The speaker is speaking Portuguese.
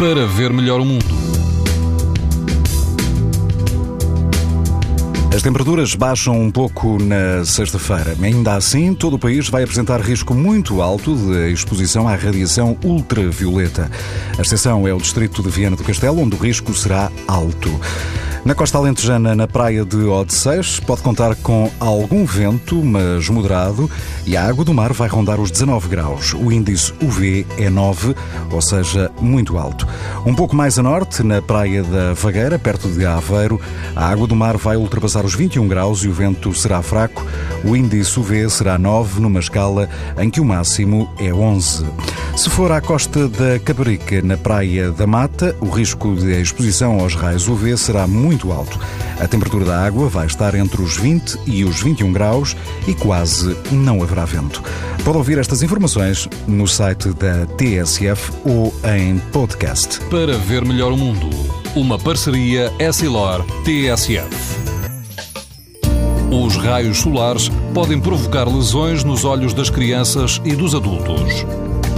para ver melhor o mundo. As temperaturas baixam um pouco na sexta-feira. Ainda assim, todo o país vai apresentar risco muito alto de exposição à radiação ultravioleta. A exceção é o distrito de Viana do Castelo, onde o risco será alto. Na costa alentejana, na praia de Odeceios, pode contar com algum vento, mas moderado, e a água do mar vai rondar os 19 graus. O índice UV é 9, ou seja, muito alto. Um pouco mais a norte, na praia da Vagueira, perto de Aveiro, a água do mar vai ultrapassar os 21 graus e o vento será fraco. O índice UV será 9, numa escala em que o máximo é 11. Se for à costa da Caparica, na praia da Mata, o risco de exposição aos raios UV será muito alto. A temperatura da água vai estar entre os 20 e os 21 graus e quase não haverá vento. Pode ouvir estas informações no site da TSF ou em podcast. Para ver melhor o mundo, uma parceria Essilor-TSF. Os raios solares podem provocar lesões nos olhos das crianças e dos adultos.